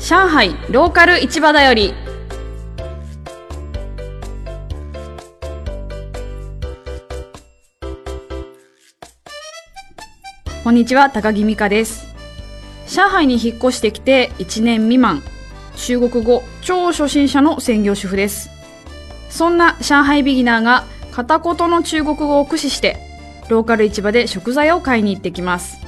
上海ローカル市場だより。こんにちは高木美香です。上海に引っ越してきて1年未満。中国語超初心者の専業主婦です。そんな上海ビギナーが片言の中国語を駆使してローカル市場で食材を買いに行ってきます。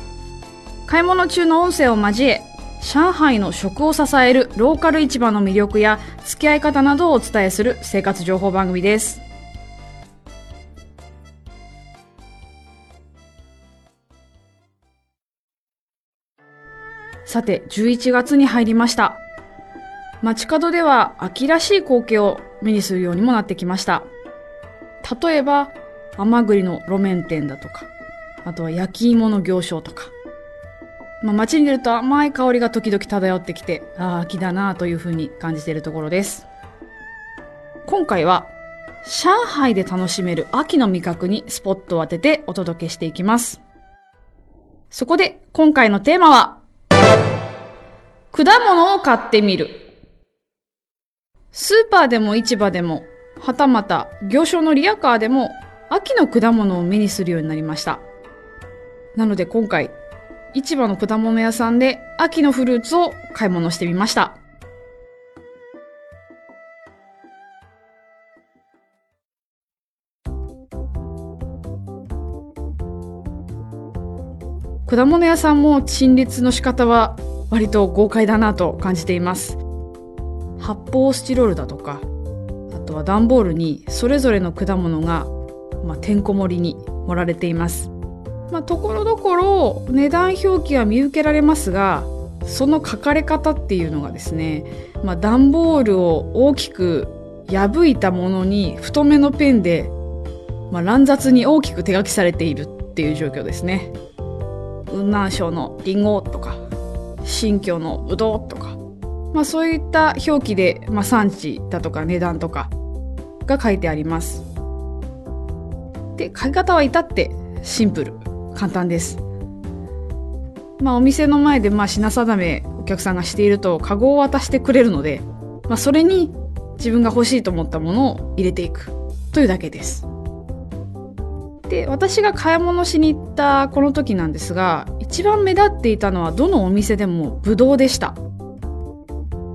買い物中の音声を交え上海の食を支えるローカル市場の魅力や付き合い方などをお伝えする生活情報番組です。さて11月に入りました。街角では秋らしい光景を目にするようにもなってきました。例えば甘栗の路面店だとかあとは焼き芋の行商とか。まあ、街に出ると甘い香りが時々漂ってきて、ああ、秋だなというふうに感じているところです。今回は、上海で楽しめる秋の味覚にスポットを当ててお届けしていきます。そこで、今回のテーマは、果物を買ってみる。スーパーでも市場でも、はたまた行商のリアカーでも、秋の果物を目にするようになりました。なので今回、市場の果物屋さんで秋のフルーツを買い物してみました。果物屋さんも陳列の仕方は割と豪快だなと感じています。発泡スチロールだとか、あとは段ボールにそれぞれの果物が、まあ、てんこ盛りに盛られています。まあ、ところどころ値段表記は見受けられますがその書かれ方っていうのがですね、まあ、段ボールを大きく破いたものに太めのペンで、まあ、乱雑に大きく手書きされているっていう状況ですね。雲南省のリンゴとか新疆のブドウとか、まあ、そういった表記で、まあ、産地だとか値段とかが書いてあります。で書き方は至ってシンプル簡単です。まあ、お店の前でまあ品定めお客さんがしているとカゴを渡してくれるので、まあ、それに自分が欲しいと思ったものを入れていくというだけです。で私が買い物しに行ったこの時なんですが一番目立っていたのはどのお店でもブドウでした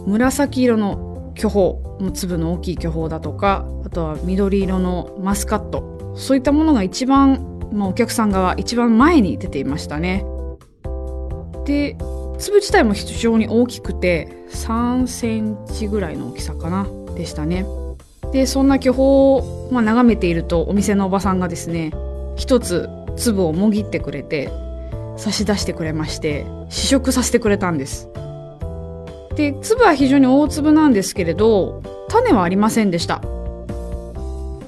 紫色の巨峰粒の大きい巨峰だとかあとは緑色のマスカットそういったものが一番まあ、お客さんが一番前に出ていましたね。で粒自体も非常に大きくて3センチぐらいの大きさかなでしたね。でそんな巨峰を、まあ、眺めているとお店のおばさんがですね一つ粒をもぎってくれて差し出してくれまして試食させてくれたんです。で粒は非常に大粒なんですけれど種はありませんでした。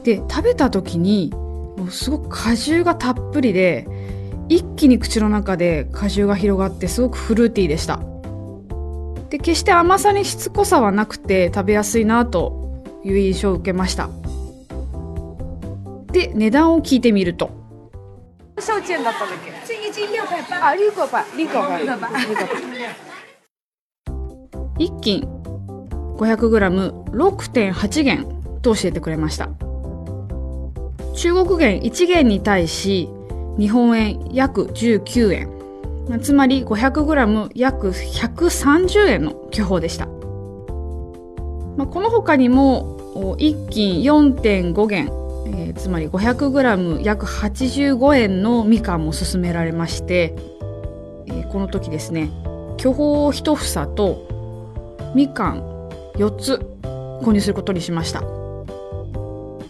で食べた時にもうすごく果汁がたっぷりで一気に口の中で果汁が広がってすごくフルーティーでしたで決して甘さにしつこさはなくて食べやすいなという印象を受けましたで値段を聞いてみると少件だったんだっけ一斤六块八。あ、六块八。六块八。一斤 500g6.8 元と教えてくれました中国元1元に対し日本円約19円。つまり 500g 約130円の巨峰でした、まあ、この他にも1斤4.5元、えー、つまり 500g 約85円のみかんも勧められまして、えー、この時ですね巨峰1房とみかん4つ購入することにしました。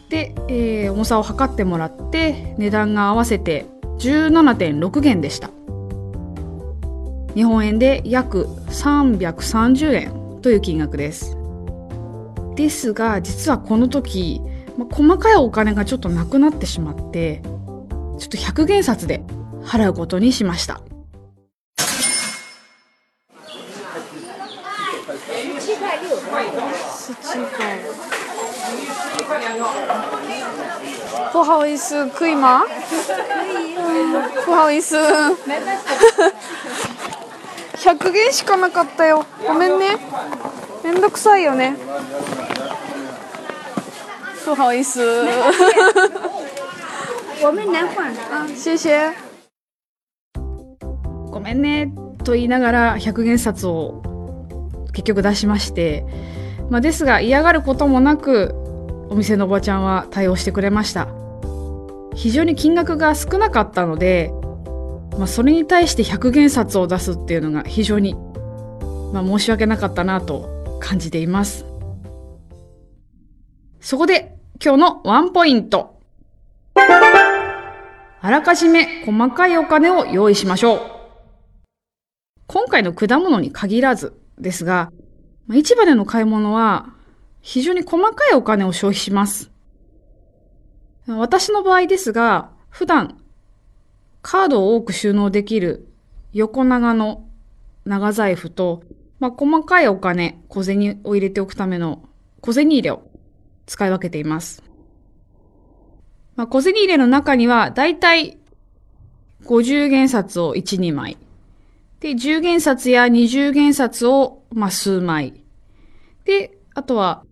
で、えー、重さを測ってもらって値段が合わせて17.6元でした。日本円で約330円という金額です。ですが実はこの時、まあ、細かいお金がちょっとなくなってしまってちょっと100元札で払うことにしました。不好意思，可以吗？不好意思。100元しかなかったよ。ごめんね。めんどくさいよね。不好意思我们来换。あ谢谢ごめんね。と言いながら100元札を結局出しまして、まあ、ですが嫌がることもなくお店のおばちゃんは対応してくれました。非常に金額が少なかったので、まあ、それに対して100元札を出すっていうのが非常に、まあ、申し訳なかったなと感じています。そこで今日のワンポイント。あらかじめ細かいお金を用意しましょう。今回の果物に限らずですが、まあ市場での買い物は非常に細かいお金を消費します。私の場合ですが、普段カードを多く収納できる横長の長財布と、まあ、細かいお金、小銭を入れておくための小銭入れを使い分けています。まあ、小銭入れの中には、だいたい50元札を1、2枚。で、10元札や20元札を、まあ、数枚。で、あとは、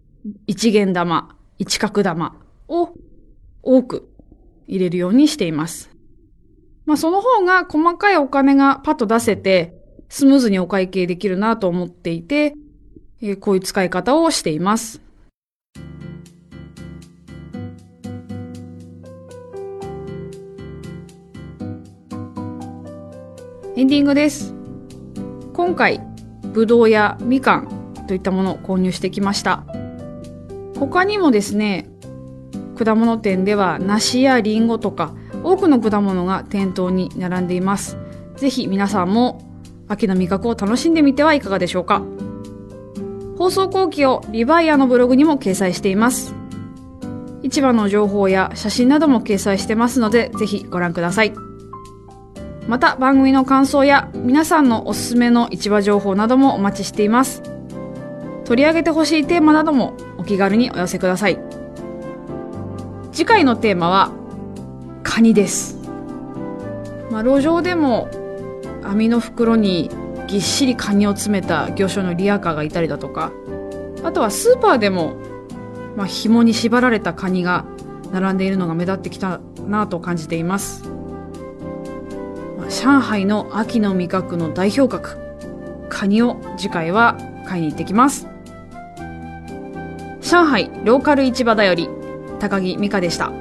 1元玉、1角玉を多く入れるようにしています。まあ、その方が細かいお金がパッと出せて、スムーズにお会計できるなと思っていて、えーこういう使い方をしています。エンディングです。今回、ぶどうやみかんといったものを購入してきました。他にもですね、果物店では梨やリンゴとか多くの果物が店頭に並んでいます。ぜひ皆さんも秋の味覚を楽しんでみてはいかがでしょうか。放送後期をリバイアのブログにも掲載しています。市場の情報や写真なども掲載してますので、ぜひご覧ください。また番組の感想や皆さんのおすすめの市場情報などもお待ちしています。取り上げてほしいテーマなどもお気軽にお寄せください。次回のテーマはカニです。まあ、路上でも網の袋にぎっしりカニを詰めた魚商のリアカーがいたりだとか、あとはスーパーでも、まあ、紐に縛られたカニが並んでいるのが目立ってきたなと感じています。上海の秋の味覚の代表格、カニを次回は買いに行ってきます。上海ローカル市場だより、高木美香でした。